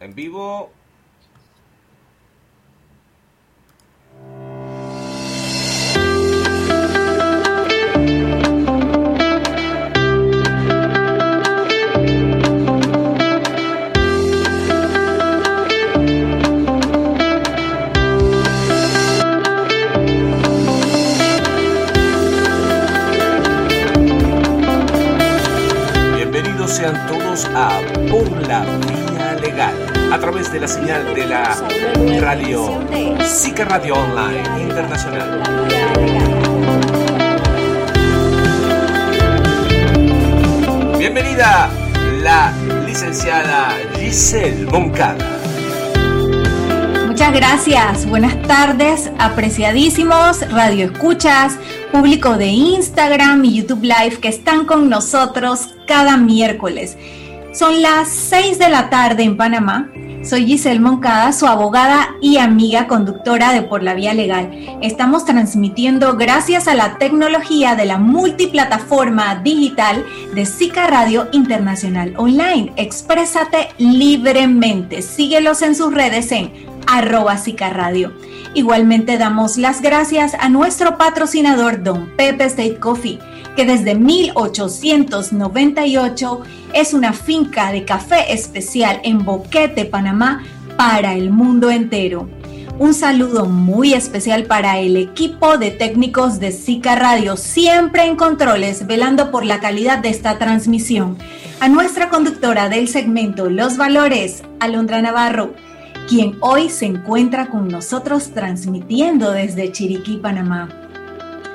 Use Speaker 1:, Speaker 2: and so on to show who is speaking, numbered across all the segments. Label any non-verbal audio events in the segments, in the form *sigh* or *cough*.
Speaker 1: en vivo. Radio Online Internacional. Bienvenida la licenciada Giselle Moncada.
Speaker 2: Muchas gracias. Buenas tardes, apreciadísimos radio escuchas, público de Instagram y YouTube Live que están con nosotros cada miércoles. Son las 6 de la tarde en Panamá. Soy Giselle Moncada, su abogada y amiga conductora de Por la Vía Legal. Estamos transmitiendo gracias a la tecnología de la multiplataforma digital de Sica Radio Internacional Online. Exprésate libremente. Síguelos en sus redes en arroba Radio. Igualmente damos las gracias a nuestro patrocinador Don Pepe State Coffee, que desde 1898 es una finca de café especial en Boquete, Panamá, para el mundo entero. Un saludo muy especial para el equipo de técnicos de Sica Radio, siempre en controles, velando por la calidad de esta transmisión. A nuestra conductora del segmento Los Valores, Alondra Navarro, quien hoy se encuentra con nosotros transmitiendo desde Chiriquí, Panamá.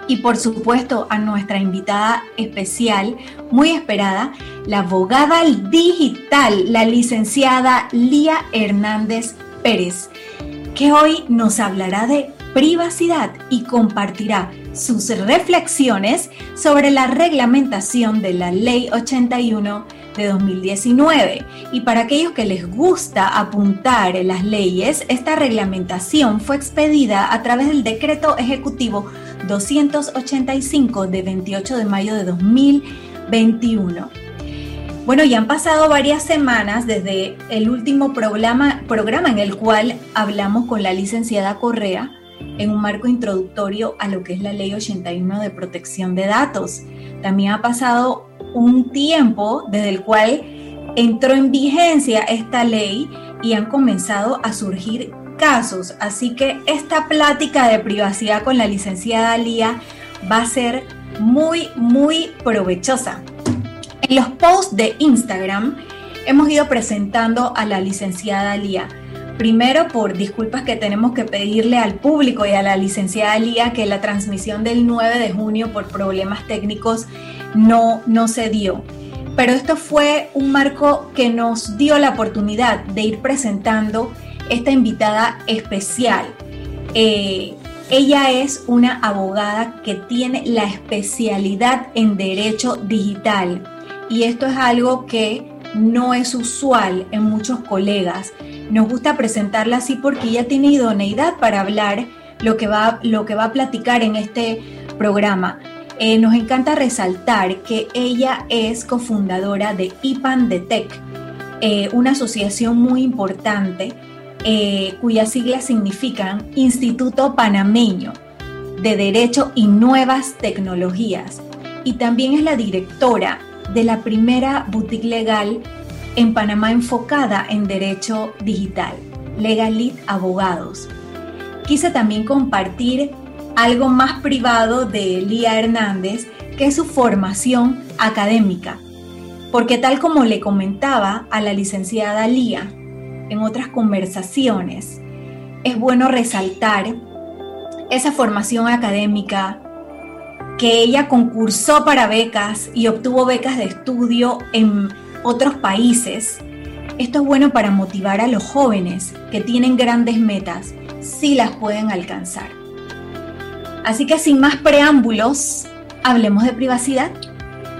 Speaker 2: Y por supuesto a nuestra invitada especial, muy esperada, la abogada digital, la licenciada Lía Hernández Pérez, que hoy nos hablará de privacidad y compartirá sus reflexiones sobre la reglamentación de la Ley 81 de 2019. Y para aquellos que les gusta apuntar las leyes, esta reglamentación fue expedida a través del decreto ejecutivo 285 de 28 de mayo de 2021. Bueno, ya han pasado varias semanas desde el último programa, en el cual hablamos con la licenciada Correa en un marco introductorio a lo que es la ley 81 de protección de datos. También ha pasado un tiempo desde el cual entró en vigencia esta ley y han comenzado a surgir casos. Así que esta plática de privacidad con la licenciada Lía va a ser muy, muy provechosa. En los posts de Instagram hemos ido presentando a la licenciada Lía. Primero por disculpas que tenemos que pedirle al público y a la licenciada Lía que la transmisión del 9 de junio por problemas técnicos no, no se dio. Pero esto fue un marco que nos dio la oportunidad de ir presentando esta invitada especial. Eh, ella es una abogada que tiene la especialidad en derecho digital y esto es algo que no es usual en muchos colegas. Nos gusta presentarla así porque ella tiene idoneidad para hablar lo que va, lo que va a platicar en este programa. Eh, nos encanta resaltar que ella es cofundadora de IPAN de Tech, eh, una asociación muy importante eh, cuyas siglas significan Instituto Panameño de Derecho y Nuevas Tecnologías. Y también es la directora de la primera boutique legal en Panamá enfocada en derecho digital, Legalit Abogados. Quise también compartir algo más privado de Lía Hernández, que es su formación académica. Porque tal como le comentaba a la licenciada Lía en otras conversaciones, es bueno resaltar esa formación académica que ella concursó para becas y obtuvo becas de estudio en otros países. Esto es bueno para motivar a los jóvenes que tienen grandes metas, si las pueden alcanzar. Así que sin más preámbulos, hablemos de privacidad.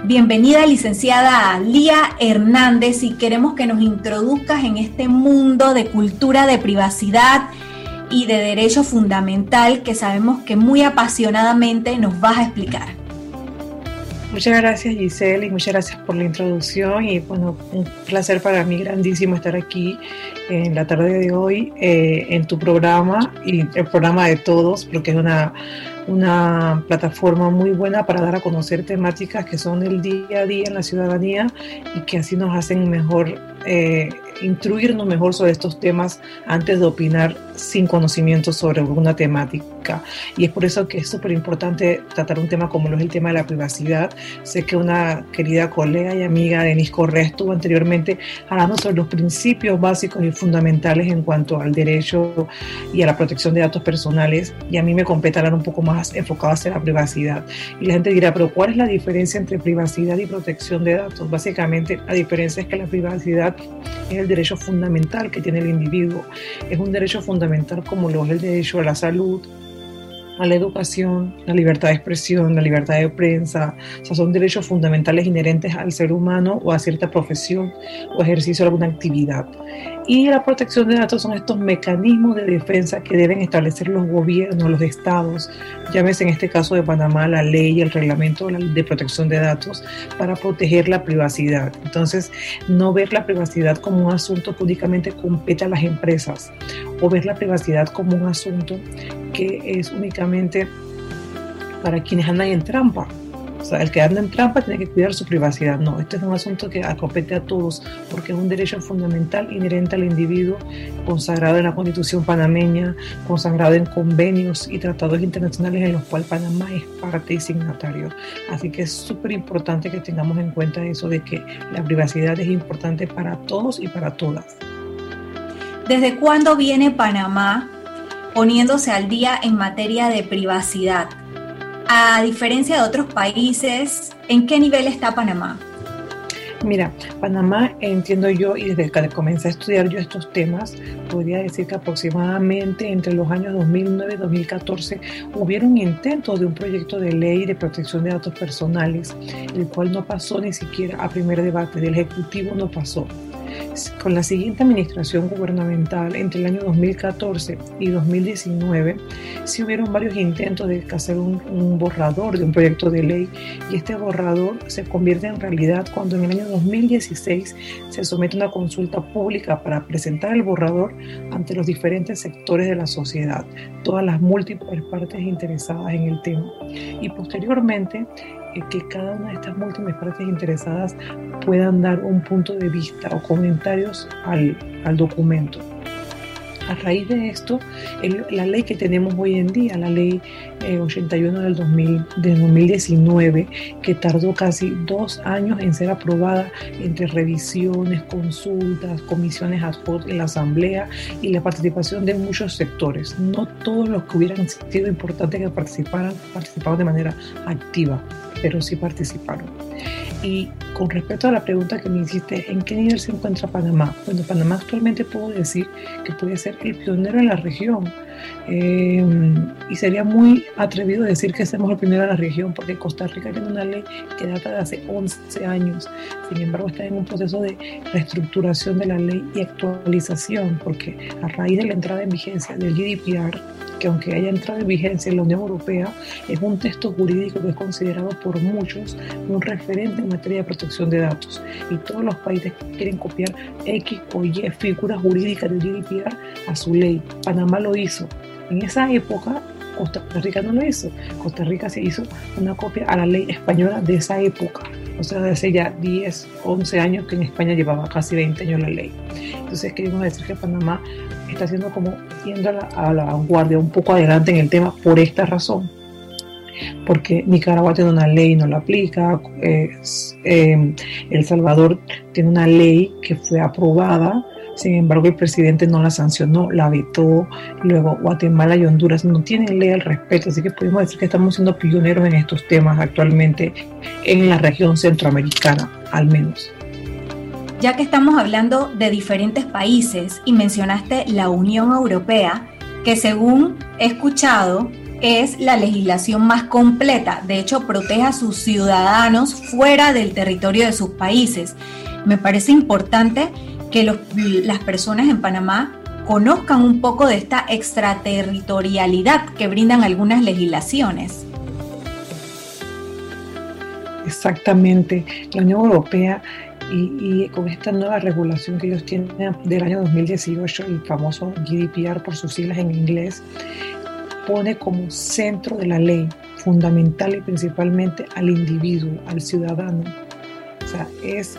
Speaker 2: Bienvenida licenciada Lía Hernández y queremos que nos introduzcas en este mundo de cultura de privacidad y de derecho fundamental que sabemos que muy apasionadamente nos vas a explicar.
Speaker 3: Muchas gracias Giselle y muchas gracias por la introducción. Y bueno, un placer para mí grandísimo estar aquí en la tarde de hoy eh, en tu programa y el programa de todos porque es una, una plataforma muy buena para dar a conocer temáticas que son el día a día en la ciudadanía y que así nos hacen mejor eh, instruirnos mejor sobre estos temas antes de opinar sin conocimiento sobre alguna temática. Y es por eso que es súper importante tratar un tema como lo es el tema de la privacidad. Sé que una querida colega y amiga, Denise Correa, estuvo anteriormente hablando sobre los principios básicos y fundamentales en cuanto al derecho y a la protección de datos personales. Y a mí me compete hablar un poco más enfocado hacia la privacidad. Y la gente dirá, pero ¿cuál es la diferencia entre privacidad y protección de datos? Básicamente, la diferencia es que la privacidad es el derecho fundamental que tiene el individuo. Es un derecho fundamental como lo es el derecho a la salud, a la educación, la libertad de expresión, la libertad de prensa, o sea, son derechos fundamentales inherentes al ser humano o a cierta profesión o ejercicio de alguna actividad. Y la protección de datos son estos mecanismos de defensa que deben establecer los gobiernos, los estados, llámese en este caso de Panamá la ley el reglamento de protección de datos para proteger la privacidad. Entonces, no ver la privacidad como un asunto que únicamente compete a las empresas o ver la privacidad como un asunto que es únicamente para quienes andan en trampa. O sea, el que anda en trampa tiene que cuidar su privacidad. No, este es un asunto que compete a todos porque es un derecho fundamental inherente al individuo, consagrado en la Constitución panameña, consagrado en convenios y tratados internacionales en los cuales Panamá es parte y signatario. Así que es súper importante que tengamos en cuenta eso de que la privacidad es importante para todos y para todas.
Speaker 2: ¿Desde cuándo viene Panamá poniéndose al día en materia de privacidad? A diferencia de otros países, ¿en qué nivel está Panamá?
Speaker 3: Mira, Panamá, entiendo yo, y desde que comencé a estudiar yo estos temas, podría decir que aproximadamente entre los años 2009 y 2014 hubieron intentos de un proyecto de ley de protección de datos personales, el cual no pasó ni siquiera a primer debate, del Ejecutivo no pasó. Con la siguiente administración gubernamental entre el año 2014 y 2019, sí hubieron varios intentos de hacer un, un, borrador de un proyecto de ley y este borrador se convierte en realidad cuando en el año 2016 se somete una consulta pública para presentar el borrador ante los diferentes sectores de la sociedad, todas las múltiples partes interesadas en el tema. Y posteriormente que cada una de estas múltiples partes interesadas puedan dar un punto de vista o comentarios al, al documento. A raíz de esto, el, la ley que tenemos hoy en día, la ley eh, 81 del, 2000, del 2019, que tardó casi dos años en ser aprobada entre revisiones, consultas, comisiones ad hoc en la Asamblea y la participación de muchos sectores. No todos los que hubieran sido importantes que participaran participaron de manera activa pero sí participaron. Y con respecto a la pregunta que me hiciste, ¿en qué nivel se encuentra Panamá? Bueno, Panamá actualmente puedo decir que puede ser el pionero en la región. Eh, y sería muy atrevido decir que somos el primero en la región, porque Costa Rica tiene una ley que data de hace 11 años. Sin embargo, está en un proceso de reestructuración de la ley y actualización, porque a raíz de la entrada en vigencia del GDPR, que aunque haya entrado en vigencia en la Unión Europea, es un texto jurídico que es considerado por muchos un referente en materia de protección de datos. Y todos los países quieren copiar X o Y figuras jurídicas del GDPR a su ley. Panamá lo hizo. En esa época, Costa Rica no lo hizo. Costa Rica se hizo una copia a la ley española de esa época. O sea, de hace ya 10, 11 años que en España llevaba casi 20 años la ley. Entonces queremos decir que Panamá está haciendo como yendo a la, a vanguardia, un poco adelante en el tema por esta razón. Porque Nicaragua tiene una ley y no la aplica, eh, eh, El Salvador tiene una ley que fue aprobada, sin embargo el presidente no la sancionó, la vetó, luego Guatemala y Honduras no tienen ley al respecto, así que podemos decir que estamos siendo pioneros en estos temas actualmente en la región centroamericana, al menos.
Speaker 2: Ya que estamos hablando de diferentes países y mencionaste la Unión Europea, que según he escuchado es la legislación más completa, de hecho protege a sus ciudadanos fuera del territorio de sus países. Me parece importante que las personas en Panamá conozcan un poco de esta extraterritorialidad que brindan algunas legislaciones.
Speaker 3: Exactamente. La Unión Europea y, con esta nueva regulación que ellos tienen del año 2018, el famoso GDPR por sus siglas en inglés, pone como centro de la ley fundamental y principalmente al individuo, al ciudadano. O sea, es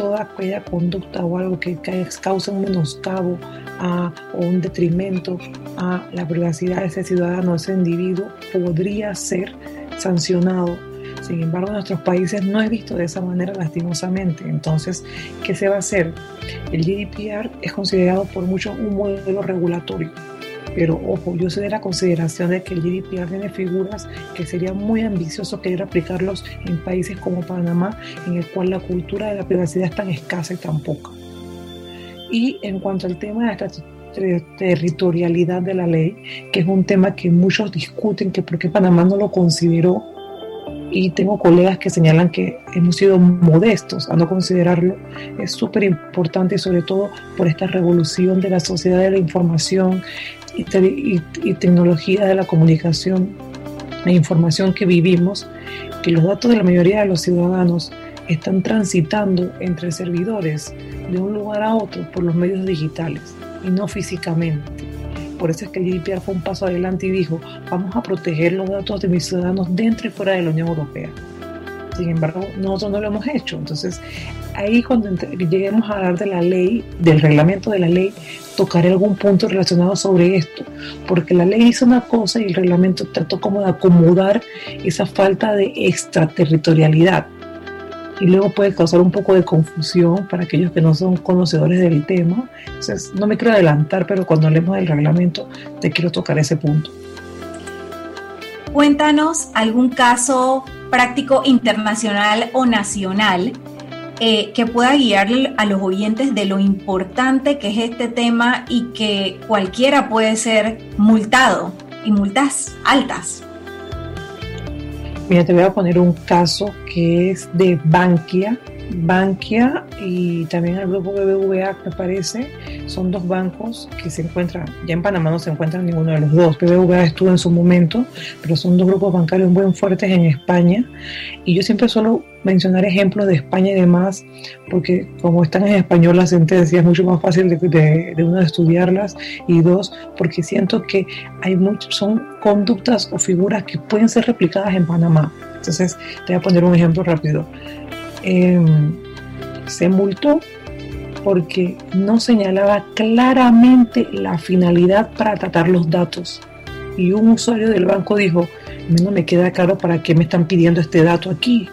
Speaker 3: toda aquella conducta o algo que cause un menoscabo a, o un detrimento a la privacidad de ese ciudadano, ese individuo, podría ser sancionado. Sin embargo, en nuestros países no es visto de esa manera lastimosamente. Entonces, ¿qué se va a hacer? El GDPR es considerado por muchos un modelo regulatorio pero ojo, yo soy de la consideración de que el GDPR tiene figuras que sería muy ambicioso querer aplicarlos en países como Panamá, en el cual la cultura de la privacidad es tan escasa y tan poca. Y en cuanto al tema de la territorialidad de la ley, que es un tema que muchos discuten, que por qué Panamá no lo consideró, y tengo colegas que señalan que hemos sido modestos a no considerarlo, es súper importante, sobre todo por esta revolución de la sociedad de la información y, tecnología de la comunicación e información que vivimos, que los datos de la mayoría de los ciudadanos están transitando entre servidores de un lugar a otro por los medios digitales y no físicamente. Por eso es que el GDPR fue un paso adelante y dijo, vamos a proteger los datos de mis ciudadanos dentro y fuera de la Unión Europea. Sin embargo, nosotros no lo hemos hecho. Entonces, ahí cuando lleguemos a hablar de la ley, del reglamento de la ley, tocaré algún punto relacionado sobre esto, porque la ley hizo una cosa y el reglamento trató como de acomodar esa falta de extraterritorialidad. Y luego puede causar un poco de confusión para aquellos que no son conocedores del tema. Entonces, no me quiero adelantar, pero cuando hablemos del reglamento, te quiero tocar ese punto.
Speaker 2: Cuéntanos algún caso práctico internacional o nacional eh, que pueda guiar a los oyentes de lo importante que es este tema y que cualquiera puede ser multado y multas altas.
Speaker 3: Mira, te voy a poner un caso que es de Bankia. Bankia y también el grupo BBVA, me parece, son dos bancos que se encuentran, ya en Panamá no se encuentran ninguno de los dos. BBVA estuvo en su momento, pero son dos grupos bancarios muy fuertes en España. Y yo siempre suelo mencionar ejemplos de España y demás, porque como están en español las sentencias, es mucho más fácil de, de, uno estudiarlas. Y dos, porque siento que hay muchos, son conductas o figuras que pueden ser replicadas en Panamá. Entonces, te voy a poner un ejemplo rápido. Eh, se multó porque no señalaba claramente la finalidad para tratar los datos. Y un usuario del banco dijo, no me queda claro para qué me están pidiendo este dato aquí.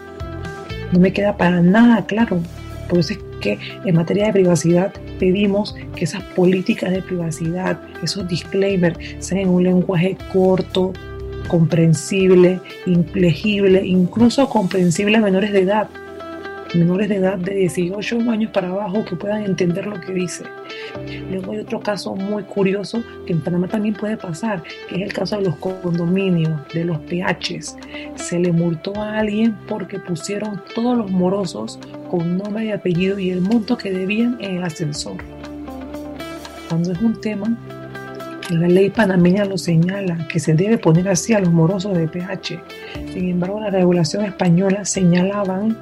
Speaker 3: No me queda para nada claro. Por eso es que en materia de privacidad pedimos que esas políticas de privacidad, esos disclaimers, sean en un lenguaje corto, comprensible, inteligible, incluso comprensible a menores de edad menores de edad de 18 años para abajo que puedan entender lo que dice. Luego hay otro caso muy curioso que en Panamá también puede pasar, que es el caso de los condominios, de los PHs. Se le multó a alguien porque pusieron todos los morosos con nombre y apellido y el monto que debían en el ascensor. Cuando es un tema la ley panameña lo señala, que se debe poner así a los morosos de PH. Sin embargo, la regulación española señalaban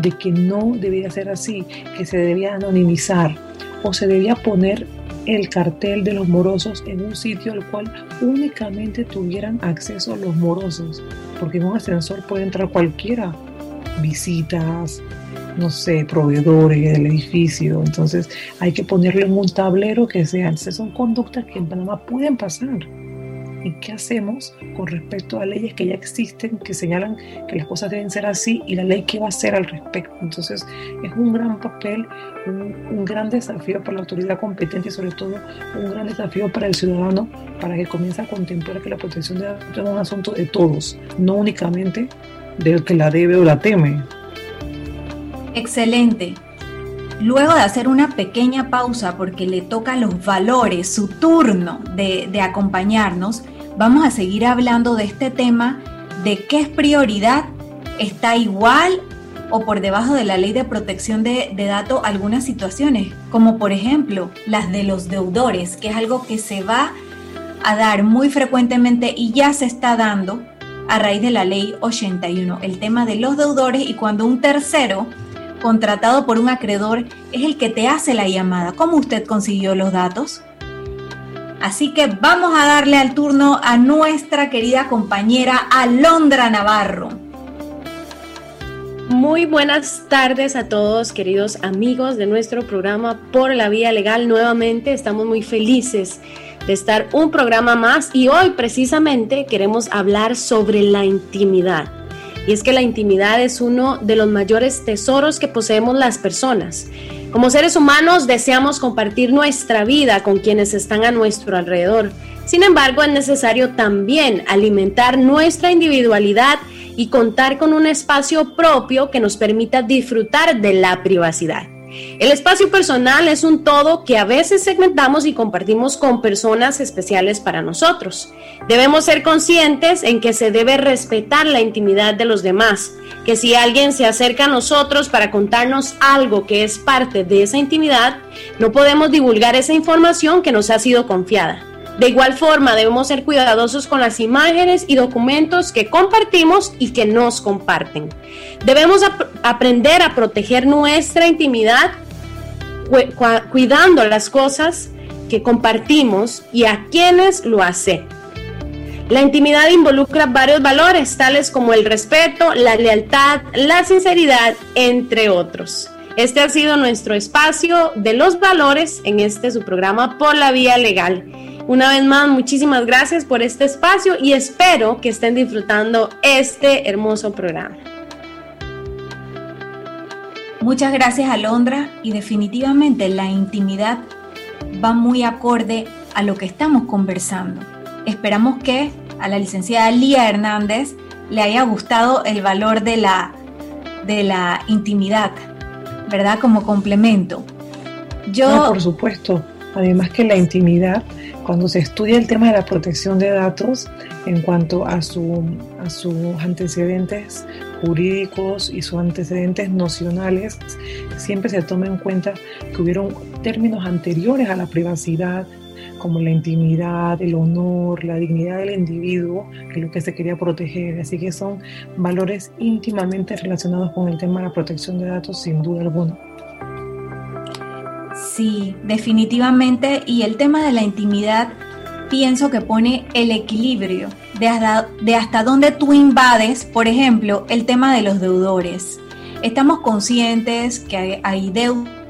Speaker 3: de que no debía ser así, que se debía anonimizar o se debía poner el cartel de los morosos en un sitio al cual únicamente tuvieran acceso los morosos, porque en un ascensor puede entrar cualquiera, visitas, no sé, proveedores del edificio, entonces hay que ponerle en un tablero que sean, son conductas que en Panamá pueden pasar y qué hacemos con respecto a leyes que ya existen, que señalan que las cosas deben ser así y la ley qué va a hacer al respecto. Entonces es un gran papel, un, gran desafío para la autoridad competente y sobre todo un gran desafío para el ciudadano para que comience a contemplar que la protección de datos es un asunto de todos, no únicamente del que la debe o la teme.
Speaker 2: Excelente. Luego de hacer una pequeña pausa porque le toca los valores, su turno de, de acompañarnos, vamos a seguir hablando de este tema de qué es prioridad, está igual o por debajo de la ley de protección de, datos algunas situaciones, como por ejemplo las de los deudores, que es algo que se va a dar muy frecuentemente y ya se está dando a raíz de la ley 81, el tema de los deudores y cuando un tercero contratado por un acreedor es el que te hace la llamada. ¿Cómo usted consiguió los datos? Así que vamos a darle al turno a nuestra querida compañera Alondra Navarro.
Speaker 4: Muy buenas tardes a todos, queridos amigos de nuestro programa Por la Vía Legal. Nuevamente estamos muy felices de estar un programa más y hoy precisamente queremos hablar sobre la intimidad. Y es que la intimidad es uno de los mayores tesoros que poseemos las personas. Como seres humanos deseamos compartir nuestra vida con quienes están a nuestro alrededor. Sin embargo, es necesario también alimentar nuestra individualidad y contar con un espacio propio que nos permita disfrutar de la privacidad. El espacio personal es un todo que a veces segmentamos y compartimos con personas especiales para nosotros. Debemos ser conscientes en que se debe respetar la intimidad de los demás, que si alguien se acerca a nosotros para contarnos algo que es parte de esa intimidad, no podemos divulgar esa información que nos ha sido confiada. De igual forma, debemos ser cuidadosos con las imágenes y documentos que compartimos y que nos comparten. Debemos aprender a proteger nuestra intimidad cuidando las cosas que compartimos y a quienes lo hacen. La intimidad involucra varios valores, tales como el respeto, la lealtad, la sinceridad, entre otros. Este ha sido nuestro espacio de los valores en este su programa por la vía legal. Una vez más, muchísimas gracias por este espacio y espero que estén disfrutando este hermoso programa.
Speaker 2: Muchas gracias Alondra y definitivamente la intimidad va muy acorde a lo que estamos conversando. Esperamos que a la licenciada Lía Hernández le haya gustado el valor de la, de la intimidad, ¿verdad? Como complemento.
Speaker 3: Yo, ah, por supuesto. Además que la intimidad cuando se estudia el tema de la protección de datos en cuanto a, su, a sus antecedentes jurídicos y sus antecedentes nocionales, siempre se toma en cuenta que hubieron términos anteriores a la privacidad, como la intimidad, el honor, la dignidad del individuo, que es lo que se quería proteger. Así que son valores íntimamente relacionados con el tema de la protección de datos, sin duda alguna.
Speaker 2: Sí, definitivamente. Y el tema de la intimidad pienso que pone el equilibrio de hasta, de hasta dónde tú invades, por ejemplo, el tema de los deudores. Estamos conscientes que hay, hay deudas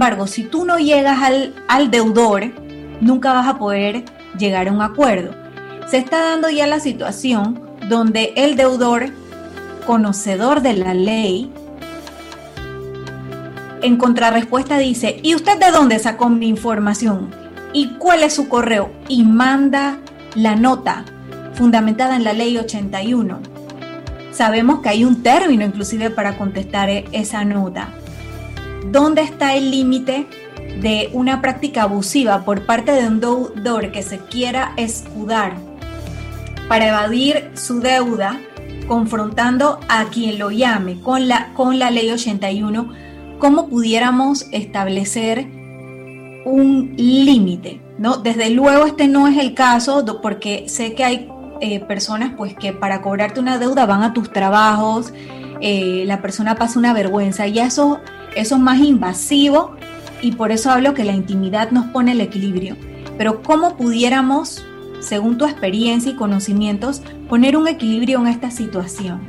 Speaker 2: embargo, si tú no llegas al, deudor, nunca vas a poder llegar a un acuerdo. Se está dando ya la situación donde el deudor, conocedor de la ley, en contrarrespuesta dice, ¿y usted de dónde sacó mi información? ¿Y cuál es su correo? Y manda la nota fundamentada en la ley 81. Sabemos que hay un término inclusive para contestar e-, esa nota. ¿Dónde está el límite de una práctica abusiva por parte de un deudor que se quiera escudar para evadir su deuda, confrontando a quien lo llame con la, con la ley 81? ¿Cómo pudiéramos establecer un límite? ¿no? Desde luego este no es el caso porque sé que hay eh, personas pues que para cobrarte una deuda van a tus trabajos, eh, la persona pasa una vergüenza y eso eso es más invasivo y por eso hablo que la intimidad nos pone el equilibrio. Pero ¿cómo pudiéramos, según tu experiencia y conocimientos, poner un equilibrio en esta situación?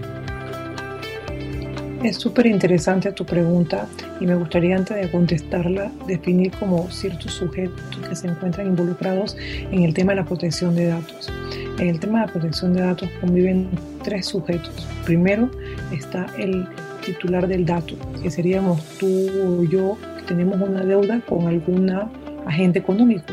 Speaker 3: Es súper interesante tu pregunta y me gustaría antes de contestarla definir como ciertos sujetos que se encuentran involucrados en el tema de la protección de datos. En el tema de la protección de datos conviven tres sujetos. Primero está el titular del dato, que seríamos tú o yo, tenemos una deuda con alguna agente económico.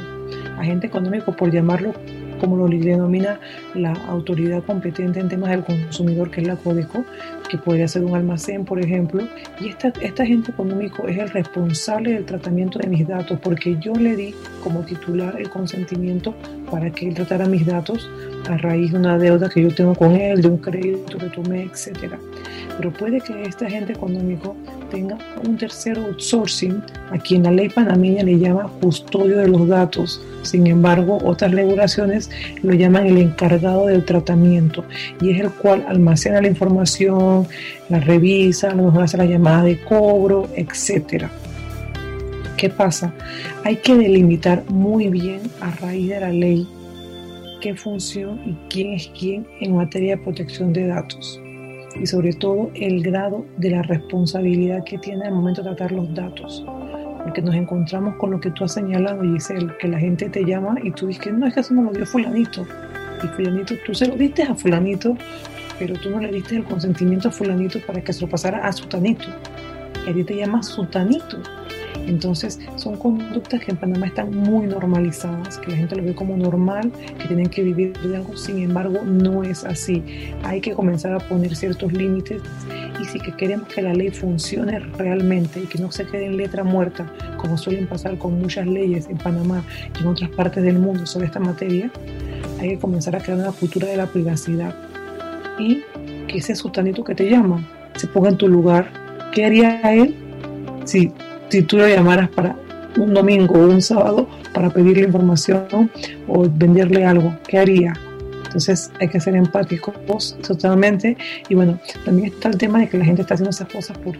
Speaker 3: Agente económico, por llamarlo como lo denomina la autoridad competente en temas del consumidor, que es la Codeco, que podría ser un almacén, por ejemplo, y esta, este agente económico es el responsable del tratamiento de mis datos, porque yo le di como titular el consentimiento para que él tratara mis datos a raíz de una deuda que yo tengo con él, de un crédito que tomé, etcétera. Pero puede que este agente económico tenga un tercer outsourcing, a quien la ley panameña le llama custodio de los datos. Sin embargo, otras regulaciones lo llaman el encargado del tratamiento y es el cual almacena la información, la revisa, a lo mejor hace la llamada de cobro, etcétera. ¿Qué pasa? Hay que delimitar muy bien a raíz de la ley qué función y quién es quién en materia de protección de datos y sobre todo el grado de la responsabilidad que tiene al momento de tratar los datos. Porque nos encontramos con lo que tú has señalado, Giselle, que la gente te llama y tú dices no, es que eso no lo dio fulanito. Y fulanito, tú se lo diste a fulanito, pero tú no le diste el consentimiento a fulanito para que se lo pasara a sutanito. Y a ti te llama sutanito. Entonces, son conductas que en Panamá están muy normalizadas, que la gente lo ve como normal, que tienen que vivir de algo, sin embargo, no es así. Hay que comenzar a poner ciertos límites y si que queremos que la ley funcione realmente y que no se quede en letra muerta, como suelen pasar con muchas leyes en Panamá y en otras partes del mundo sobre esta materia, hay que comenzar a crear una cultura de la privacidad y que ese sultanito que te llama se ponga en tu lugar. ¿Qué haría él si si tú lo llamaras para un domingo o un sábado para pedirle información o venderle algo, ¿qué haría? Entonces hay que ser empáticos totalmente. Y bueno, también está el tema de que la gente está haciendo esas cosas por,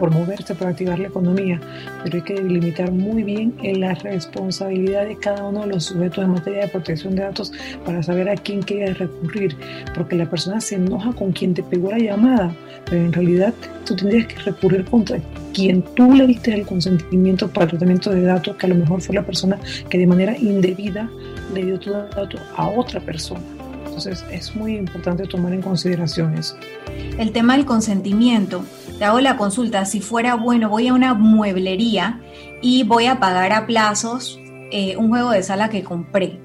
Speaker 3: por moverse, por activar la economía, pero hay que delimitar muy bien en la responsabilidad de cada uno de los sujetos en materia de protección de datos para saber a quién quiere recurrir, porque la persona se enoja con quien te pegó la llamada, pero en realidad tú tendrías que recurrir contra quien tú le diste el consentimiento para el tratamiento de datos, que a lo mejor fue la persona que de manera indebida le dio tu dato a otra persona. Entonces es muy importante tomar en consideración eso.
Speaker 2: El tema del consentimiento. Te hago la consulta, si fuera bueno, voy a una mueblería y voy a pagar a plazos eh, un juego de sala que compré.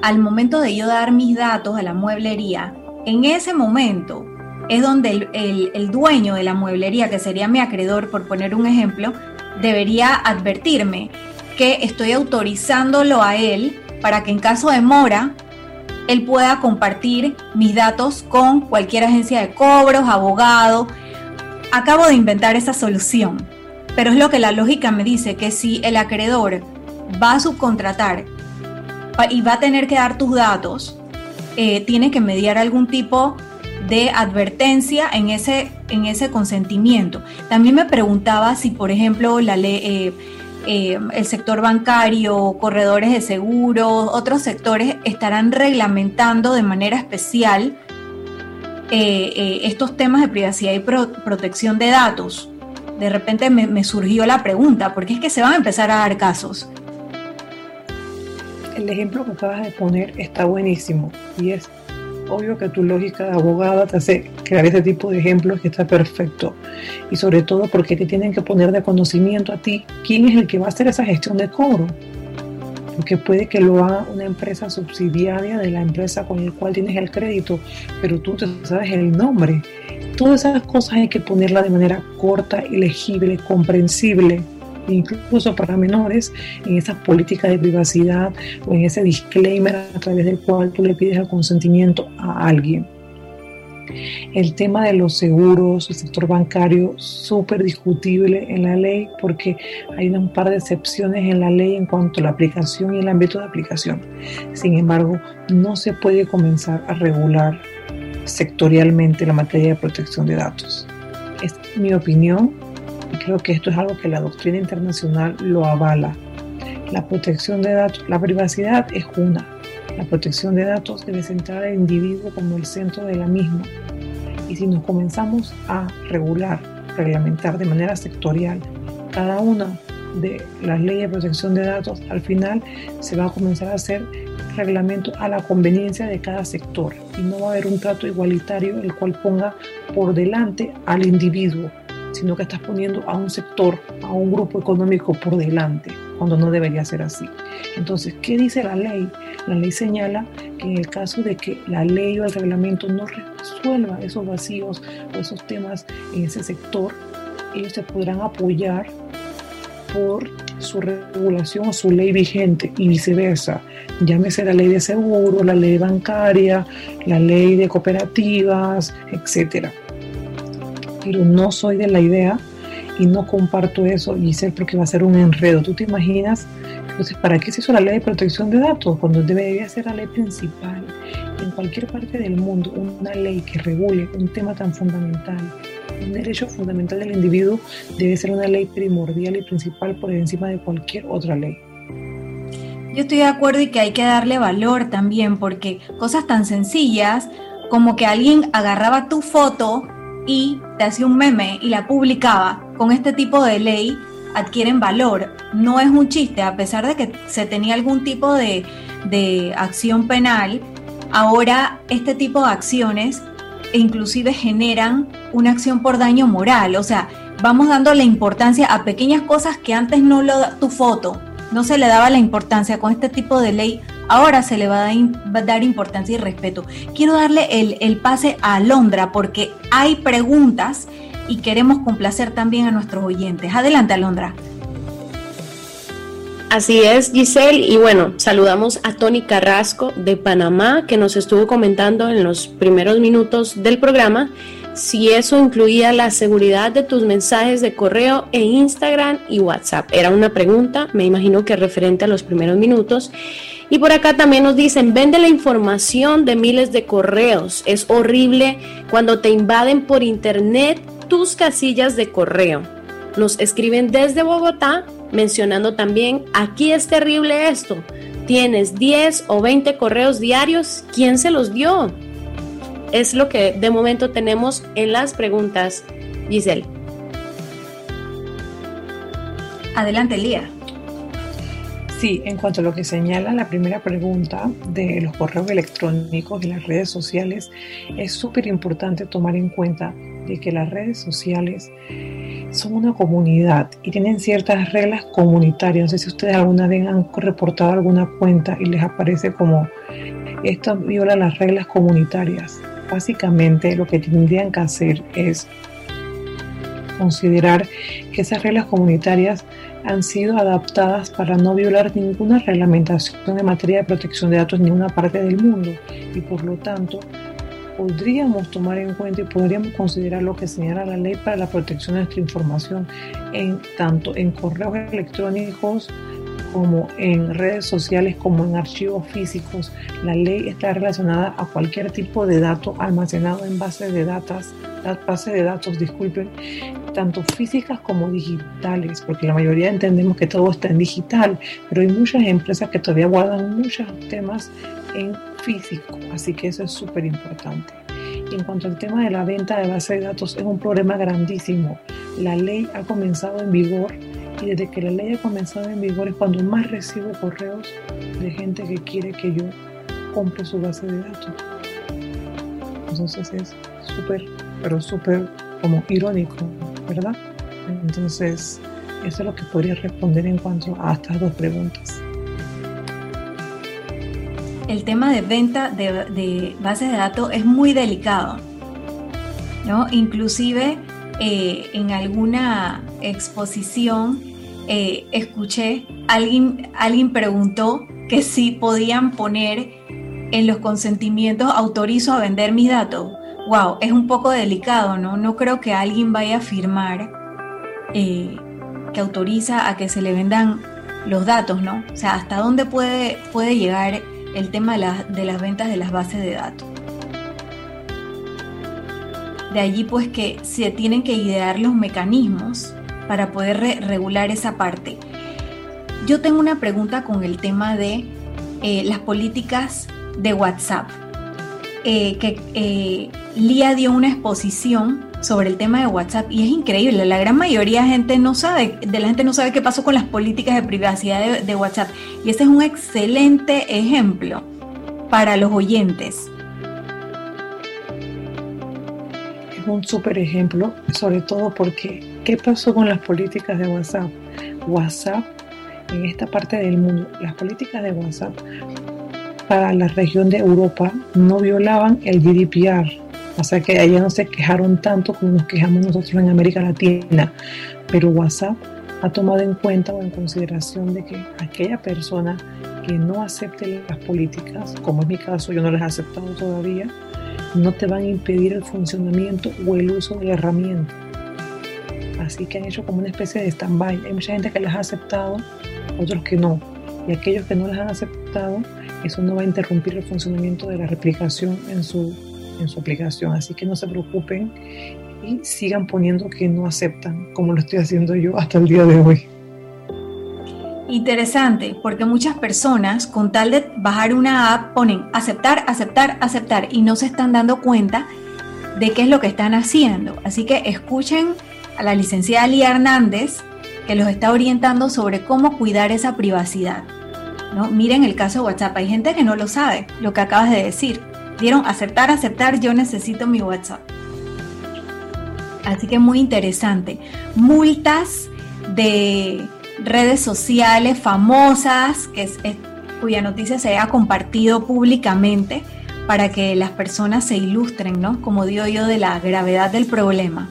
Speaker 2: Al momento de yo dar mis datos a la mueblería, en ese momento es donde el, dueño de la mueblería, que sería mi acreedor, por poner un ejemplo, debería advertirme que estoy autorizándolo a él para que en caso de mora, él pueda compartir mis datos con cualquier agencia de cobros, abogado. Acabo de inventar esa solución, pero es lo que la lógica me dice, que si el acreedor va a subcontratar y va a tener que dar tus datos, eh, tiene que mediar algún tipo de advertencia en ese, en ese consentimiento. También me preguntaba si, por ejemplo, la ley, eh, eh, el sector bancario, corredores de seguros, otros sectores estarán reglamentando de manera especial eh, estos temas de privacidad y protección de datos. De repente me, me surgió la pregunta, porque es que se van a empezar a dar casos.
Speaker 3: El ejemplo que acabas de poner está buenísimo y es obvio que tu lógica de abogada te hace crear este tipo de ejemplos que está perfecto. Y sobre todo porque te tienen que poner de conocimiento a ti quién es el que va a hacer esa gestión de cobro. Porque puede que lo haga una empresa subsidiaria de la empresa con el cual tienes el crédito, pero tú sabes el nombre. Todas esas cosas hay que ponerlas de manera corta, legible, comprensible incluso para menores, en esas políticas de privacidad o en ese disclaimer a través del cual tú le pides el consentimiento a alguien. El tema de los seguros, el sector bancario, súper discutible en la ley porque hay un par de excepciones en la ley en cuanto a la aplicación y el ámbito de aplicación. Sin embargo, no se puede comenzar a regular sectorialmente la materia de protección de datos. Es mi opinión creo que esto es algo que la doctrina internacional lo avala. La protección de datos, la privacidad es una. La protección de datos debe centrar al individuo como el centro de la misma. Y si nos comenzamos a regular, reglamentar de manera sectorial cada una de las leyes de protección de datos, al final se va a comenzar a hacer reglamento a la conveniencia de cada sector y no va a haber un trato igualitario el cual ponga por delante al individuo sino que estás poniendo a un sector, a un grupo económico por delante, cuando no debería ser así. Entonces, ¿qué dice la ley? La ley señala que en el caso de que la ley o el reglamento no resuelva esos vacíos o esos temas en ese sector, ellos se podrán apoyar por su regulación o su ley vigente y viceversa. Llámese la ley de seguro, la ley bancaria, la ley de cooperativas, etc. Pero no soy de la idea y no comparto eso, y sé porque va a ser un enredo. ¿Tú te imaginas? Entonces, ¿para qué se hizo la ley de protección de datos? Cuando debería ser la ley principal. En cualquier parte del mundo, una ley que regule un tema tan fundamental un derecho fundamental del individuo debe ser una ley primordial y principal por encima de cualquier otra ley.
Speaker 2: Yo estoy de acuerdo y que hay que darle valor también, porque cosas tan sencillas como que alguien agarraba tu foto y te hacía un meme y la publicaba, con este tipo de ley adquieren valor. No es un chiste, a pesar de que se tenía algún tipo de, de acción penal, ahora este tipo de acciones inclusive generan una acción por daño moral. O sea, vamos dando la importancia a pequeñas cosas que antes no lo tu foto, no se le daba la importancia con este tipo de ley. Ahora se le va a dar importancia y respeto. Quiero darle el, el pase a Alondra porque hay preguntas y queremos complacer también a nuestros oyentes. Adelante, Alondra.
Speaker 4: Así es, Giselle. Y bueno, saludamos a Tony Carrasco de Panamá, que nos estuvo comentando en los primeros minutos del programa si eso incluía la seguridad de tus mensajes de correo e Instagram y WhatsApp. Era una pregunta, me imagino que referente a los primeros minutos. Y por acá también nos dicen, vende la información de miles de correos. Es horrible cuando te invaden por internet tus casillas de correo. Nos escriben desde Bogotá mencionando también, aquí es terrible esto, tienes 10 o 20 correos diarios, ¿quién se los dio? Es lo que de momento tenemos en las preguntas, Giselle.
Speaker 2: Adelante, Lía.
Speaker 3: Sí, en cuanto a lo que señala la primera pregunta de los correos electrónicos y las redes sociales, es súper importante tomar en cuenta de que las redes sociales son una comunidad y tienen ciertas reglas comunitarias. No sé si ustedes alguna vez han reportado alguna cuenta y les aparece como esto viola las reglas comunitarias. Básicamente lo que tendrían que hacer es considerar que esas reglas comunitarias han sido adaptadas para no violar ninguna reglamentación en materia de protección de datos en ninguna parte del mundo. Y por lo tanto podríamos tomar en cuenta y podríamos considerar lo que señala la ley para la protección de nuestra información en tanto en correos electrónicos como en redes sociales como en archivos físicos. La ley está relacionada a cualquier tipo de dato almacenado en bases de datos, bases de datos, disculpen, tanto físicas como digitales, porque la mayoría entendemos que todo está en digital, pero hay muchas empresas que todavía guardan muchos temas en físico, así que eso es súper importante. Y en cuanto al tema de la venta de base de datos, es un problema grandísimo. La ley ha comenzado en vigor y desde que la ley ha comenzado en vigor es cuando más recibo correos de gente que quiere que yo compre su base de datos. Entonces es súper, pero súper como irónico, ¿verdad? Entonces, eso es lo que podría responder en cuanto a estas dos preguntas
Speaker 2: el tema de venta de, bases de datos es muy delicado, ¿no? Inclusive eh, en alguna exposición eh, escuché, alguien, alguien preguntó que si podían poner en los consentimientos autorizo a vender mis datos. Wow, es un poco delicado, ¿no? No creo que alguien vaya a firmar eh, que autoriza a que se le vendan los datos, ¿no? O sea, hasta dónde puede, puede llegar el tema de, las ventas de las bases de datos. De allí pues que se tienen que idear los mecanismos para poder regular esa parte. Yo tengo una pregunta con el tema de eh, las políticas de WhatsApp. Eh, que eh, Lía dio una exposición sobre el tema de WhatsApp y es increíble, la gran mayoría de, gente no sabe, de la gente no sabe qué pasó con las políticas de privacidad de, WhatsApp y ese es un excelente ejemplo para los oyentes.
Speaker 3: Es un súper ejemplo, sobre todo porque ¿qué pasó con las políticas de WhatsApp? WhatsApp en esta parte del mundo, las políticas de WhatsApp para la región de Europa no violaban el GDPR. O sea que allá no se quejaron tanto como nos quejamos nosotros en América Latina. Pero WhatsApp ha tomado en cuenta o en consideración de que aquella persona que no acepte las políticas, como es mi caso, yo no las he aceptado todavía, no te van a impedir el funcionamiento o el uso de la herramienta. Así que han hecho como una especie de stand-by. Hay mucha gente que las ha aceptado, otros que no. Y aquellos que no las han aceptado, eso no va a interrumpir el funcionamiento de la replicación en su, en su aplicación. Así que no se preocupen y sigan poniendo que no aceptan, como lo estoy haciendo yo hasta el día de hoy.
Speaker 2: Interesante, porque muchas personas con tal de bajar una app ponen aceptar, aceptar, aceptar y no se están dando cuenta de qué es lo que están haciendo. Así que escuchen a la licenciada Lía Hernández que los está orientando sobre cómo cuidar esa privacidad. ¿no? Miren el caso de WhatsApp, hay gente que no lo sabe, lo que acabas de decir. Dieron aceptar, aceptar, yo necesito mi WhatsApp. Así que muy interesante. Multas de redes sociales famosas que cuya noticia se haya compartido públicamente para que las personas se ilustren, ¿no? Como digo yo, de la gravedad del problema.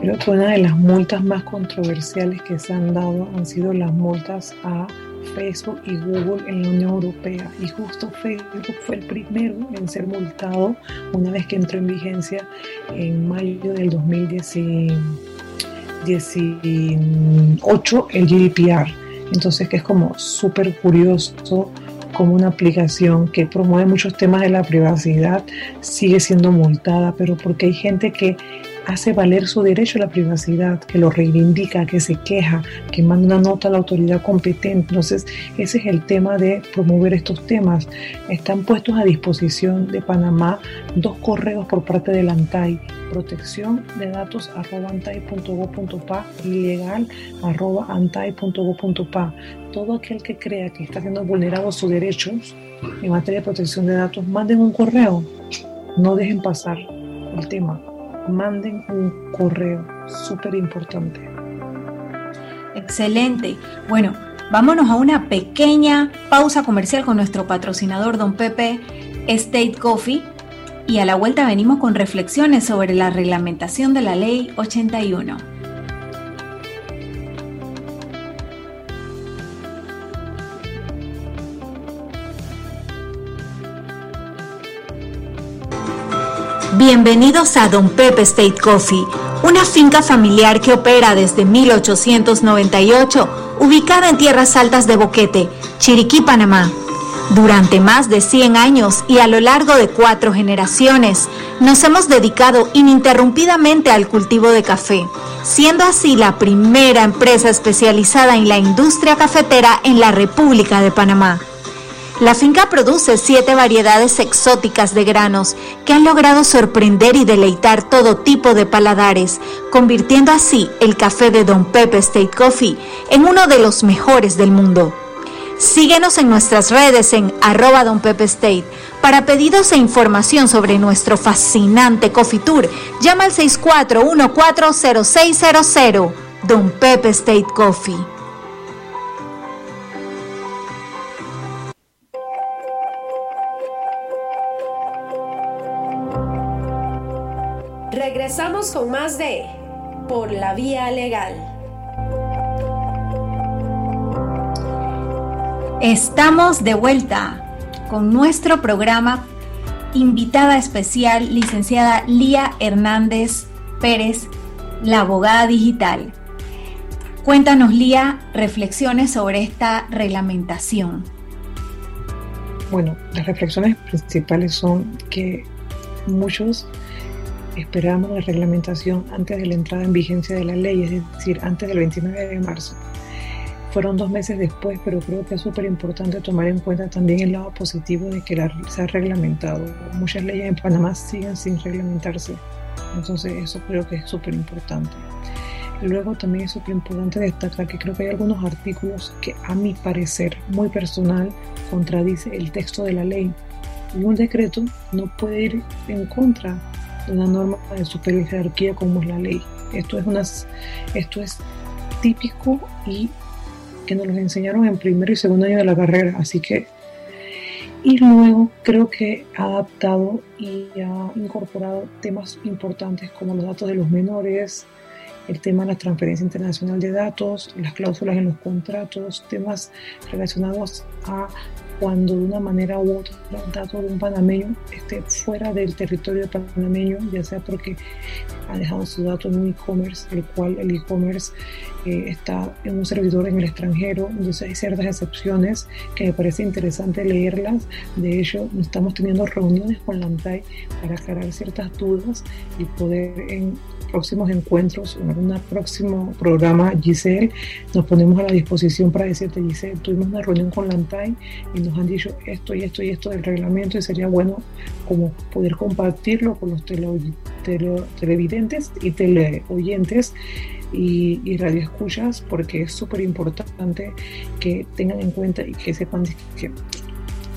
Speaker 3: Creo que una de las multas más controversiales que se han dado han sido las multas a Facebook y Google en la Unión Europea. Y justo Facebook fue el primero en ser multado una vez que entró en vigencia en mayo del 2018 el GDPR. Entonces que es como súper curioso como una aplicación que promueve muchos temas de la privacidad sigue siendo multada, pero porque hay gente que hace valer su derecho a la privacidad, que lo reivindica, que se queja, que manda una nota a la autoridad competente. Entonces, ese es el tema de promover estos temas. Están puestos a disposición de Panamá dos correos por parte del ANTAI, protección de datos arroba y arroba. Todo aquel que crea que está siendo vulnerado sus derechos en materia de protección de datos, manden un correo. No dejen pasar el tema manden un correo, súper importante.
Speaker 2: Excelente. Bueno, vámonos a una pequeña pausa comercial con nuestro patrocinador, don Pepe State Coffee. Y a la vuelta venimos con reflexiones sobre la reglamentación de la ley 81. Bienvenidos a Don Pepe State Coffee, una finca familiar que opera desde 1898, ubicada en tierras altas de Boquete, Chiriquí, Panamá. Durante más de 100 años y a lo largo de cuatro generaciones, nos hemos dedicado ininterrumpidamente al cultivo de café, siendo así la primera empresa especializada en la industria cafetera en la República de Panamá. La finca produce siete variedades exóticas de granos que han logrado sorprender y deleitar todo tipo de paladares, convirtiendo así el café de Don Pepe State Coffee en uno de los mejores del mundo. Síguenos en nuestras redes en arroba Don Pepe State. Para pedidos e información sobre nuestro fascinante Coffee Tour, llama al 64140600 Don Pepe State Coffee.
Speaker 4: Regresamos con más de Por la Vía Legal.
Speaker 2: Estamos de vuelta con nuestro programa invitada especial, licenciada Lía Hernández Pérez, la abogada digital. Cuéntanos, Lía, reflexiones sobre esta reglamentación.
Speaker 3: Bueno, las reflexiones principales son que muchos esperamos la reglamentación antes de la entrada en vigencia de la ley, es decir, antes del 29 de marzo. Fueron dos meses después, pero creo que es súper importante tomar en cuenta también el lado positivo de que la, se ha reglamentado. Muchas leyes en Panamá siguen sin reglamentarse, entonces eso creo que es súper importante. Luego también es súper importante destacar que creo que hay algunos artículos que a mi parecer muy personal contradice el texto de la ley. Y un decreto no puede ir en contra una norma de superior jerarquía como es la ley. Esto es, esto es típico y que nos lo enseñaron en primero y segundo año de la carrera. Así que, y luego creo que ha adaptado y ha incorporado temas importantes como los datos de los menores, el tema de la transferencia internacional de datos, las cláusulas en los contratos, temas relacionados a cuando de una manera u otra el dato de un panameño esté fuera del territorio panameño, ya sea porque ha dejado su dato en un e-commerce, el cual el e-commerce eh, está en un servidor en el extranjero, entonces hay ciertas excepciones que me parece interesante leerlas. De hecho, estamos teniendo reuniones con la ANTAI para aclarar ciertas dudas y poder en próximos encuentros, en algún próximo programa, Giselle, nos ponemos a la disposición para decirte, Giselle, tuvimos una reunión con la ANTAI y nos han dicho esto y esto y esto del reglamento y sería bueno como poder compartirlo con los televidentes y teleoyentes y, y radioescuchas porque es súper importante que tengan en cuenta y que sepan que,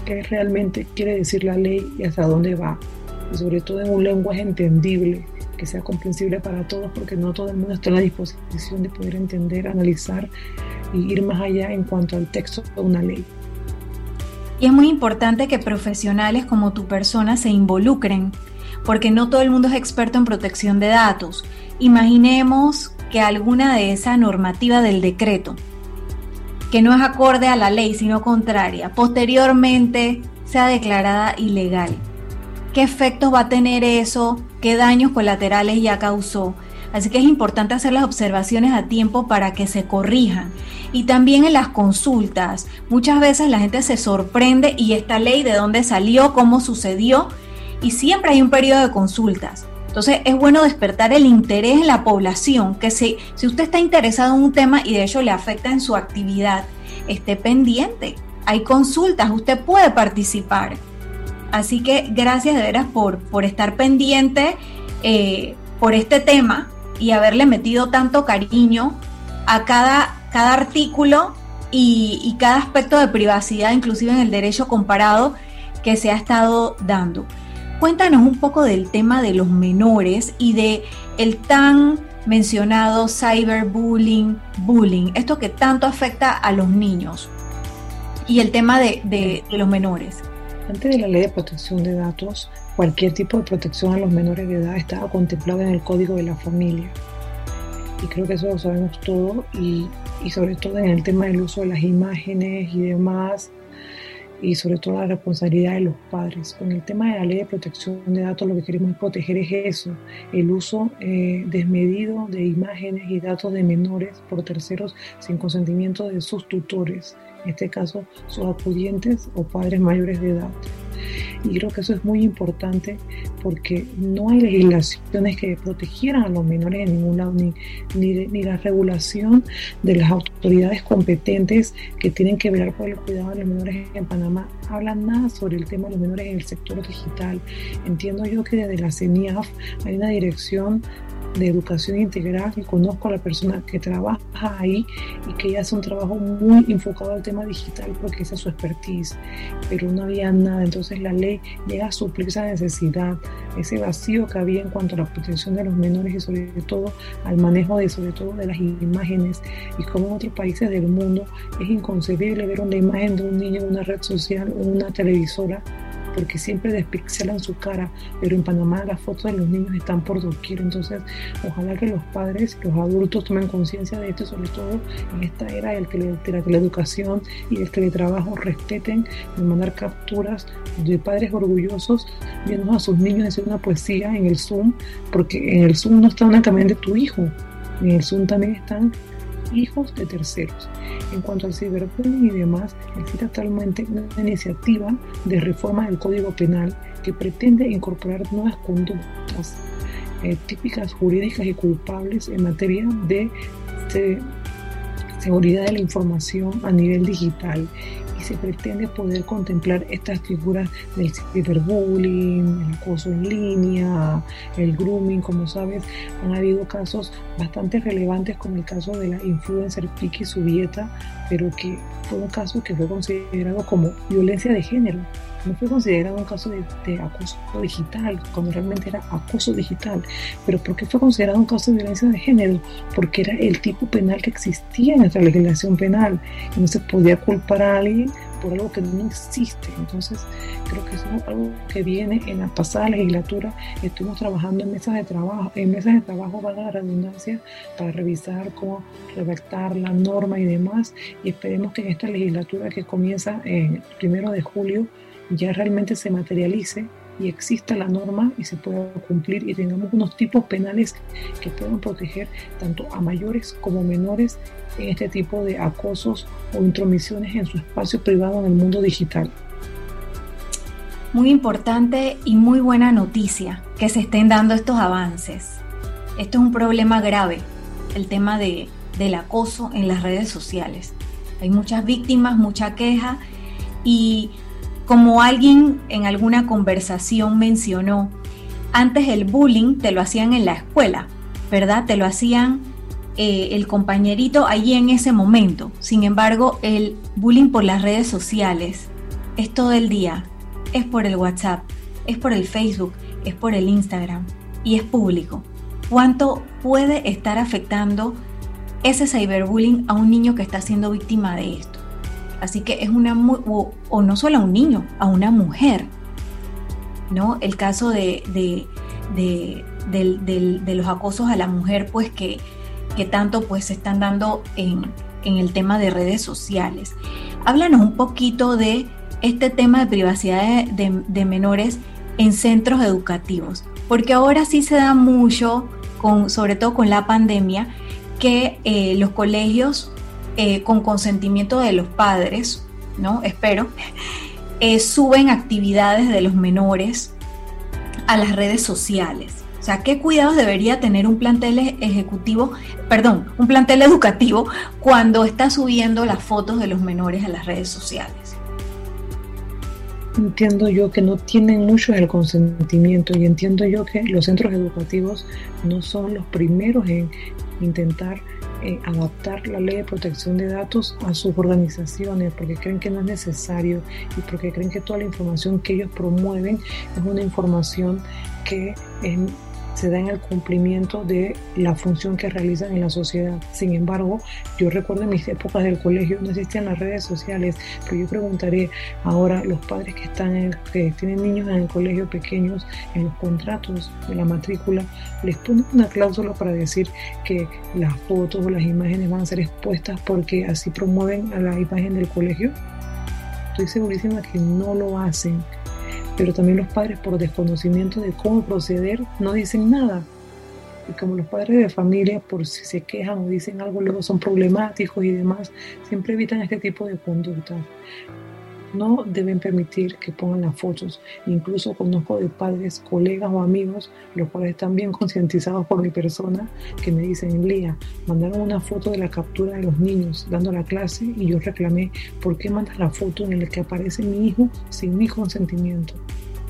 Speaker 3: que realmente quiere decir la ley y hasta dónde va. Y sobre todo en un lenguaje entendible que sea comprensible para todos, porque no todo el mundo está en la disposición de poder entender, analizar y ir más allá en cuanto al texto de una ley.
Speaker 2: Y es muy importante que profesionales como tu persona se involucren, porque no todo el mundo es experto en protección de datos. Imaginemos que alguna de esa normativa del decreto, que no es acorde a la ley, sino contraria, posteriormente sea declarada ilegal. ¿Qué efectos va a tener eso qué daños colaterales ya causó. Así que es importante hacer las observaciones a tiempo para que se corrijan. Y también en las consultas. Muchas veces la gente se sorprende y esta ley de dónde salió, cómo sucedió. Y siempre hay un periodo de consultas. Entonces es bueno despertar el interés en la población, que si, si usted está interesado en un tema y de hecho le afecta en su actividad, esté pendiente. Hay consultas, usted puede participar. Así que gracias de veras por, por estar pendiente eh, por este tema y haberle metido tanto cariño a cada, cada artículo y, cada aspecto de privacidad, inclusive en el derecho comparado que se ha estado dando. Cuéntanos un poco del tema de los menores y de el tan mencionado cyberbullying, bullying, esto que tanto afecta a los niños y el tema de, de los menores.
Speaker 3: Antes de la ley de protección de datos, cualquier tipo de protección a los menores de edad estaba contemplado en el código de la familia. Y creo que eso lo sabemos todo y, y sobre todo en el tema del uso de las imágenes y demás, y sobre todo la responsabilidad de los padres. Con el tema de la ley de protección de datos lo que queremos proteger es eso, el uso eh, desmedido de imágenes y datos de menores por terceros sin consentimiento de sus tutores en este caso sus acudientes o padres mayores de edad. Y creo que eso es muy importante porque no hay legislaciones que protegieran a los menores en ningún lado, ni, ni, la regulación de las autoridades competentes que tienen que velar por el cuidado de los menores en Panamá. Hablan nada sobre el tema de los menores en el sector digital. Entiendo yo que desde la CENIAF hay una dirección de educación integral y conozco a la persona que trabaja ahí y que ella hace un trabajo muy enfocado al tema digital porque esa es su expertise, pero no había nada, entonces la ley llega a suplir esa necesidad, ese vacío que había en cuanto a la protección de los menores y sobre todo al manejo de sobre todo de las imágenes. Y como en otros países del mundo es inconcebible ver una imagen de un niño en una red social o una televisora porque siempre despixelan su cara, pero en Panamá las fotos de los niños están por doquier, entonces ojalá que los padres, los adultos tomen conciencia de esto, sobre todo en esta era del de la teleeducación y del teletrabajo, respeten de mandar capturas de padres orgullosos viendo a sus niños hacer una poesía en el Zoom, porque en el Zoom no está únicamente tu hijo, en el Zoom también están hijos de terceros. En cuanto al ciberbullying y demás, existe actualmente una iniciativa de reforma del Código Penal que pretende incorporar nuevas conductas eh, típicas jurídicas y culpables en materia de seguridad de la información a nivel digital se pretende poder contemplar estas figuras del ciberbullying, el acoso en línea, el grooming, como sabes, han habido casos bastante relevantes como el caso de la influencer Piki Subieta, pero que fue un caso que fue considerado como violencia de género no fue considerado un caso de, acoso digital, cuando realmente era acoso digital. Pero ¿por qué fue considerado un caso de violencia de género? Porque era el tipo penal que existía en nuestra legislación penal. Y no se podía culpar a alguien por algo que no existe. Entonces, creo que eso es algo que viene en la pasada legislatura. Estuvimos trabajando en mesas de trabajo, en mesas de trabajo, valga la redundancia, para revisar cómo redactar la norma y demás. Y esperemos que en esta legislatura que comienza el primero de julio ya realmente se materialice y exista la norma y se pueda cumplir y tengamos unos tipos penales que puedan proteger tanto a mayores como menores en este tipo de acosos o intromisiones en su espacio privado en el mundo digital.
Speaker 2: Muy importante y muy buena noticia que se estén dando estos avances. Esto es un problema grave, el tema de, del acoso en las redes sociales. Hay muchas víctimas, mucha queja y como alguien en alguna conversación mencionó, antes el bullying te lo hacían en la escuela, ¿verdad? Te lo hacían eh, el compañerito allí en ese momento. Sin embargo, el bullying por las redes sociales es todo el día, es por el WhatsApp, es por el Facebook, es por el Instagram y es público. ¿Cuánto puede estar afectando ese cyberbullying a un niño que está siendo víctima de esto? Así que es una, o, o no solo a un niño, a una mujer. ¿no? El caso de, de, de, los acosos a la mujer, pues que, que tanto pues se están dando en, en, el tema de redes sociales. Háblanos un poquito de este tema de privacidad de, menores en centros educativos, porque ahora sí se da mucho, con, sobre todo con la pandemia, que eh, los colegios eh, con consentimiento de los padres, ¿no? Espero, eh, suben actividades de los menores a las redes sociales. O sea, ¿qué cuidados debería tener un plantel ejecutivo, perdón, un plantel educativo cuando está subiendo las fotos de los menores a las redes sociales?
Speaker 3: Entiendo yo que no tienen mucho el consentimiento y entiendo yo que los centros educativos no son los primeros en intentar eh, adaptar la ley de protección de datos a sus organizaciones porque creen que no es necesario y porque creen que toda la información que ellos promueven es una información que es se da en el cumplimiento de la función que realizan en la sociedad. Sin embargo, yo recuerdo en mis épocas del colegio no existían las redes sociales, pero yo preguntaré ahora los padres que están que tienen niños en el colegio pequeños, en los contratos de la matrícula, les ponen una cláusula para decir que las fotos o las imágenes van a ser expuestas porque así promueven a la imagen del colegio. Estoy segurísima que no lo hacen pero también los padres por desconocimiento de cómo proceder no dicen nada. Y como los padres de familia, por si se quejan o dicen algo, luego son problemáticos y demás, siempre evitan este tipo de conducta no deben permitir que pongan las fotos. Incluso conozco de padres, colegas o amigos, los cuales están bien *laughs* concientizados por mi persona, que me dicen, Lía, mandaron una foto de la captura de los niños dando la clase y yo reclamé, ¿por qué mandas la foto en la que aparece mi hijo sin mi consentimiento?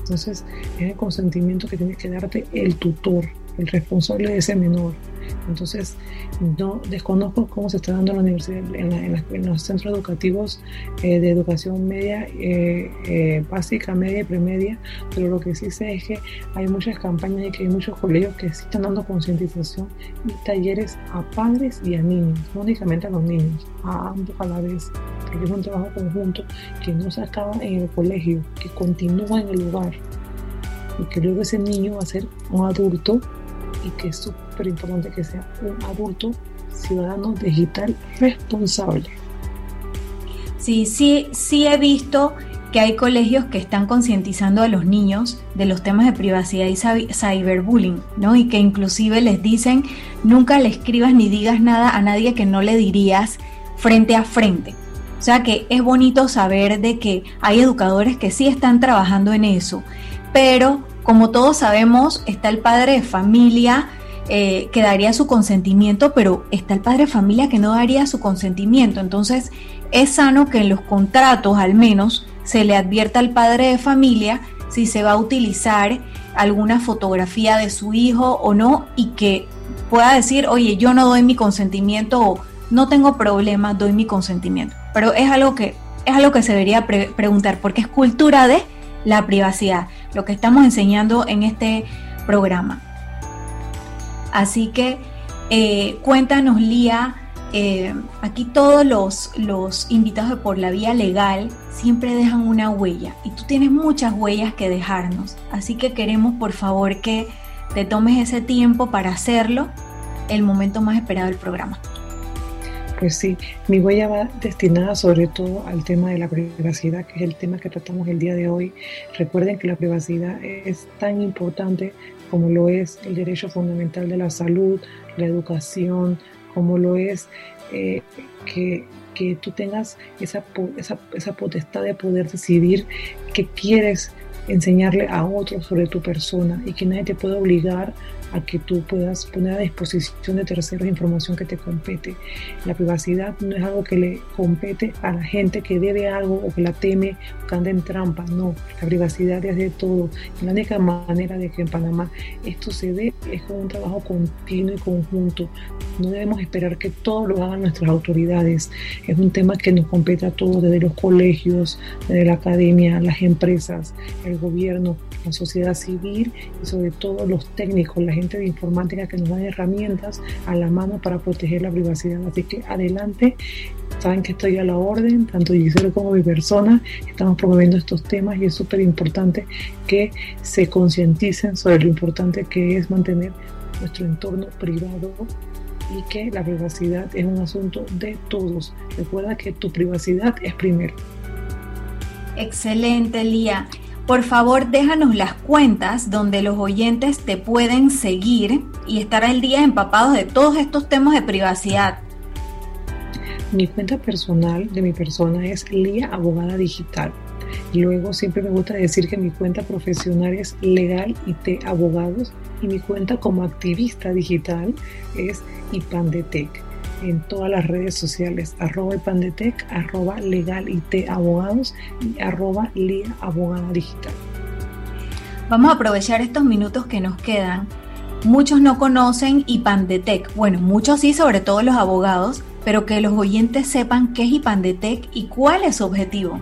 Speaker 3: Entonces, es el consentimiento que tiene que darte el tutor, el responsable de ese menor. Entonces, no desconozco cómo se está dando en la universidad, en, los centros educativos eh, de educación media, eh, eh, básica, media y premedia, pero lo que sí sé es que hay muchas campañas y que hay muchos colegios que sí están dando concientización y talleres a padres y a niños, no únicamente a los niños, a ambos a la vez, porque es un trabajo conjunto que no se acaba en el colegio, que continúa en el lugar y que luego ese niño va a ser un adulto y que es súper importante que sea un adulto ciudadano digital responsable.
Speaker 2: Sí, sí, sí he visto que hay colegios que están concientizando a los niños de los temas de privacidad y cyberbullying, ¿no? Y que inclusive les dicen, nunca le escribas ni digas nada a nadie que no le dirías frente a frente. O sea que es bonito saber de que hay educadores que sí están trabajando en eso, pero como todos sabemos, está el padre de familia eh, que daría su consentimiento, pero está el padre de familia que no daría su consentimiento. Entonces, es sano que en los contratos al menos se le advierta al padre de familia si se va a utilizar alguna fotografía de su hijo o no y que pueda decir, oye, yo no doy mi consentimiento o no tengo problema, doy mi consentimiento. Pero es algo que, es algo que se debería preguntar porque es cultura de la privacidad, lo que estamos enseñando en este programa. Así que eh, cuéntanos, Lía, eh, aquí todos los, los invitados de por la vía legal siempre dejan una huella y tú tienes muchas huellas que dejarnos. Así que queremos por favor que te tomes ese tiempo para hacerlo, el momento más esperado del programa.
Speaker 3: Pues sí, mi huella va destinada sobre todo al tema de la privacidad, que es el tema que tratamos el día de hoy. Recuerden que la privacidad es tan importante como lo es el derecho fundamental de la salud, la educación, como lo es eh, que, que, tú tengas esa, esa, esa potestad de poder decidir qué quieres enseñarle a otros sobre tu persona y que nadie te pueda obligar a que tú puedas poner a disposición de terceros información que te compete. La privacidad no es algo que le compete a la gente que debe algo o que la teme o que anda en trampa, no, la privacidad es de todo. la única manera de que en Panamá esto se dé es con un trabajo continuo y conjunto. No debemos esperar que todo lo hagan nuestras autoridades. Es un tema que nos compete a todos, desde los colegios, desde la academia, las empresas, el gobierno, la sociedad civil y sobre todo los técnicos, la gente de informática que nos dan herramientas a la mano para proteger la privacidad. Así que adelante, saben que estoy a la orden, tanto Giselle como mi persona, estamos promoviendo estos temas y es súper importante que se concienticen sobre lo importante que es mantener nuestro entorno privado y que la privacidad es un asunto de todos. Recuerda que tu privacidad es primero.
Speaker 2: Excelente, Lía. Por favor, déjanos las cuentas donde los oyentes te pueden seguir y estar al día empapados de todos estos temas de privacidad.
Speaker 3: Mi cuenta personal de mi persona es Lía Abogada Digital. Luego siempre me gusta decir que mi cuenta profesional es Legal IT Abogados y mi cuenta como activista digital es IPANDETEC en todas las redes sociales, arroba Ipandetec, arroba legal IT abogados y arroba lía abogada digital.
Speaker 2: Vamos a aprovechar estos minutos que nos quedan. Muchos no conocen IPANDETEC, bueno, muchos sí, sobre todo los abogados, pero que los oyentes sepan qué es IPANDETEC y cuál es su objetivo.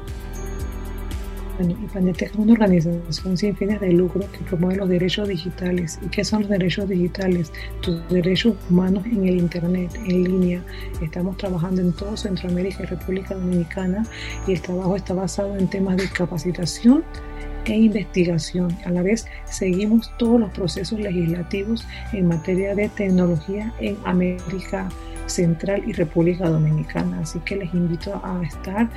Speaker 3: IPANDETEC es una organización sin fines de lucro que promueve los derechos digitales. ¿Y qué son los derechos digitales? Tus derechos humanos en el Internet, en línea. Estamos trabajando en todo Centroamérica y República Dominicana y el trabajo está basado en temas de capacitación e investigación. A la vez seguimos todos los procesos legislativos en materia de tecnología en América Central y República Dominicana. Así que les invito a estar.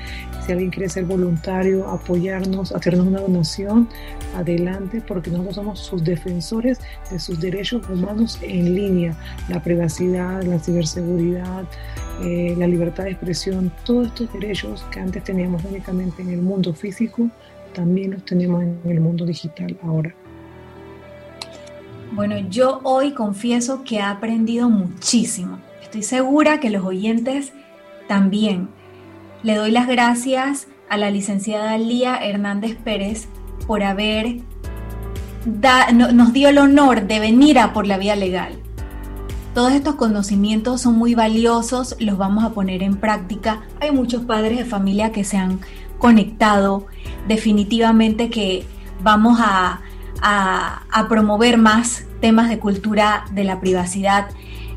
Speaker 3: Si alguien quiere ser voluntario, apoyarnos, hacernos una donación, adelante, porque nosotros somos sus defensores de sus derechos humanos en línea, la privacidad, la ciberseguridad. Eh, la libertad de expresión, todos estos derechos que antes teníamos únicamente en el mundo físico, también los tenemos en el mundo digital ahora.
Speaker 2: Bueno, yo hoy confieso que he aprendido muchísimo. Estoy segura que los oyentes también. Le doy las gracias a la licenciada Lía Hernández Pérez por haber nos dio el honor de venir a por la vía legal. Todos estos conocimientos son muy valiosos, los vamos a poner en práctica. Hay muchos padres de familia que se han conectado. Definitivamente que vamos a, a promover más temas de cultura de la privacidad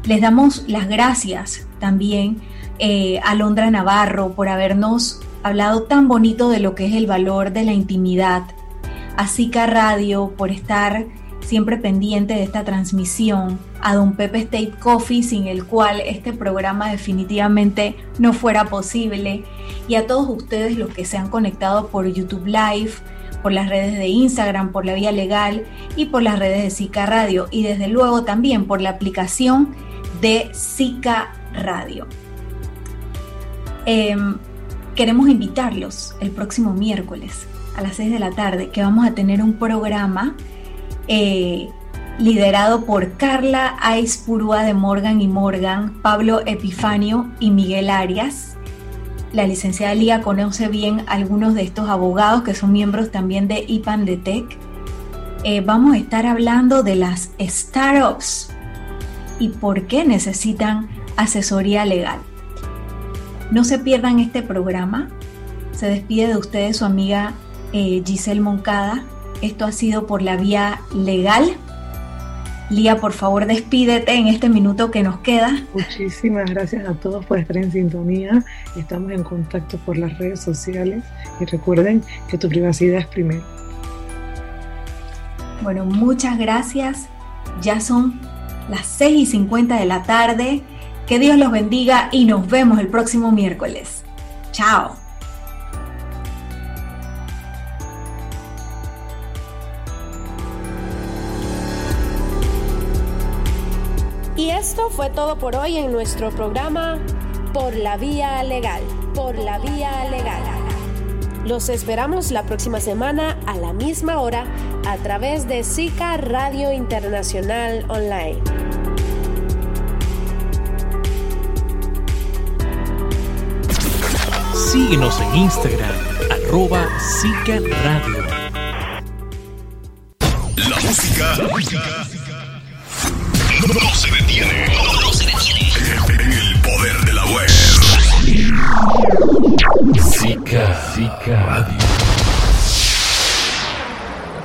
Speaker 2: les damos las gracias también eh, a Londra Navarro por habernos hablado tan bonito de lo que es el valor de la intimidad, a Zika Radio por estar siempre pendiente de esta transmisión, a Don Pepe State Coffee, sin el cual este programa definitivamente no fuera posible, y a todos ustedes los que se han conectado por YouTube Live, por las redes de Instagram, por la vía legal y por las redes de Zika Radio, y desde luego también por la aplicación de Zika Radio. Em, queremos invitarlos el próximo miércoles a las 6 de la tarde, que vamos a tener un programa eh, liderado por Carla Aispurúa de Morgan y Morgan, Pablo Epifanio y Miguel Arias. La licenciada Lía conoce bien algunos de estos abogados que son miembros también de IPAN. Eh, vamos a estar hablando de las startups y por qué necesitan asesoría legal. No se pierdan este programa. Se despide de ustedes su amiga eh, Giselle Moncada. Esto ha sido por la vía legal. Lía, por favor, despídete en este minuto que nos queda.
Speaker 3: Muchísimas gracias a todos por estar en sintonía. Estamos en contacto por las redes sociales y recuerden que tu privacidad es primero.
Speaker 2: Bueno, muchas gracias. Ya son las 6 y 50 de la tarde. Que Dios los bendiga y nos vemos el próximo miércoles. Chao.
Speaker 5: Y esto fue todo por hoy en nuestro programa Por la Vía Legal. Por la Vía Legal. Los esperamos la próxima semana a la misma hora a través de SICA Radio Internacional Online.
Speaker 6: Síguenos en Instagram, arroba SICA Radio.
Speaker 7: La música no, se poder de la